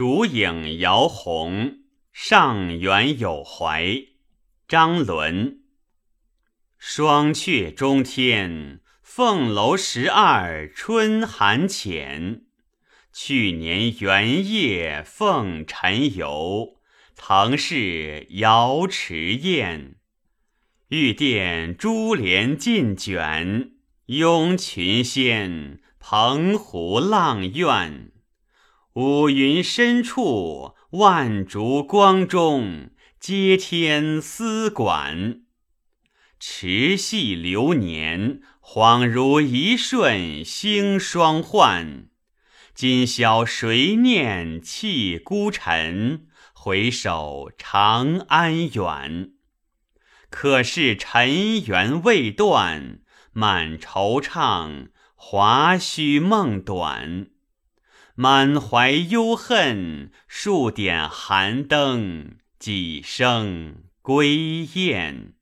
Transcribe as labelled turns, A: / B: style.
A: 烛影摇红，上元有怀。张伦。双阙中天，凤楼十二春寒浅。去年元夜奉晨游，曾是瑶池宴。玉殿珠帘尽卷，拥群仙，澎湖阆苑。五云深处，万烛光中，接天丝管。持系流年，恍如一瞬星霜幻。今宵谁念弃孤臣？回首长安远。可是尘缘未断，满惆怅，华胥梦短。满怀忧恨，数点寒灯，几声归雁。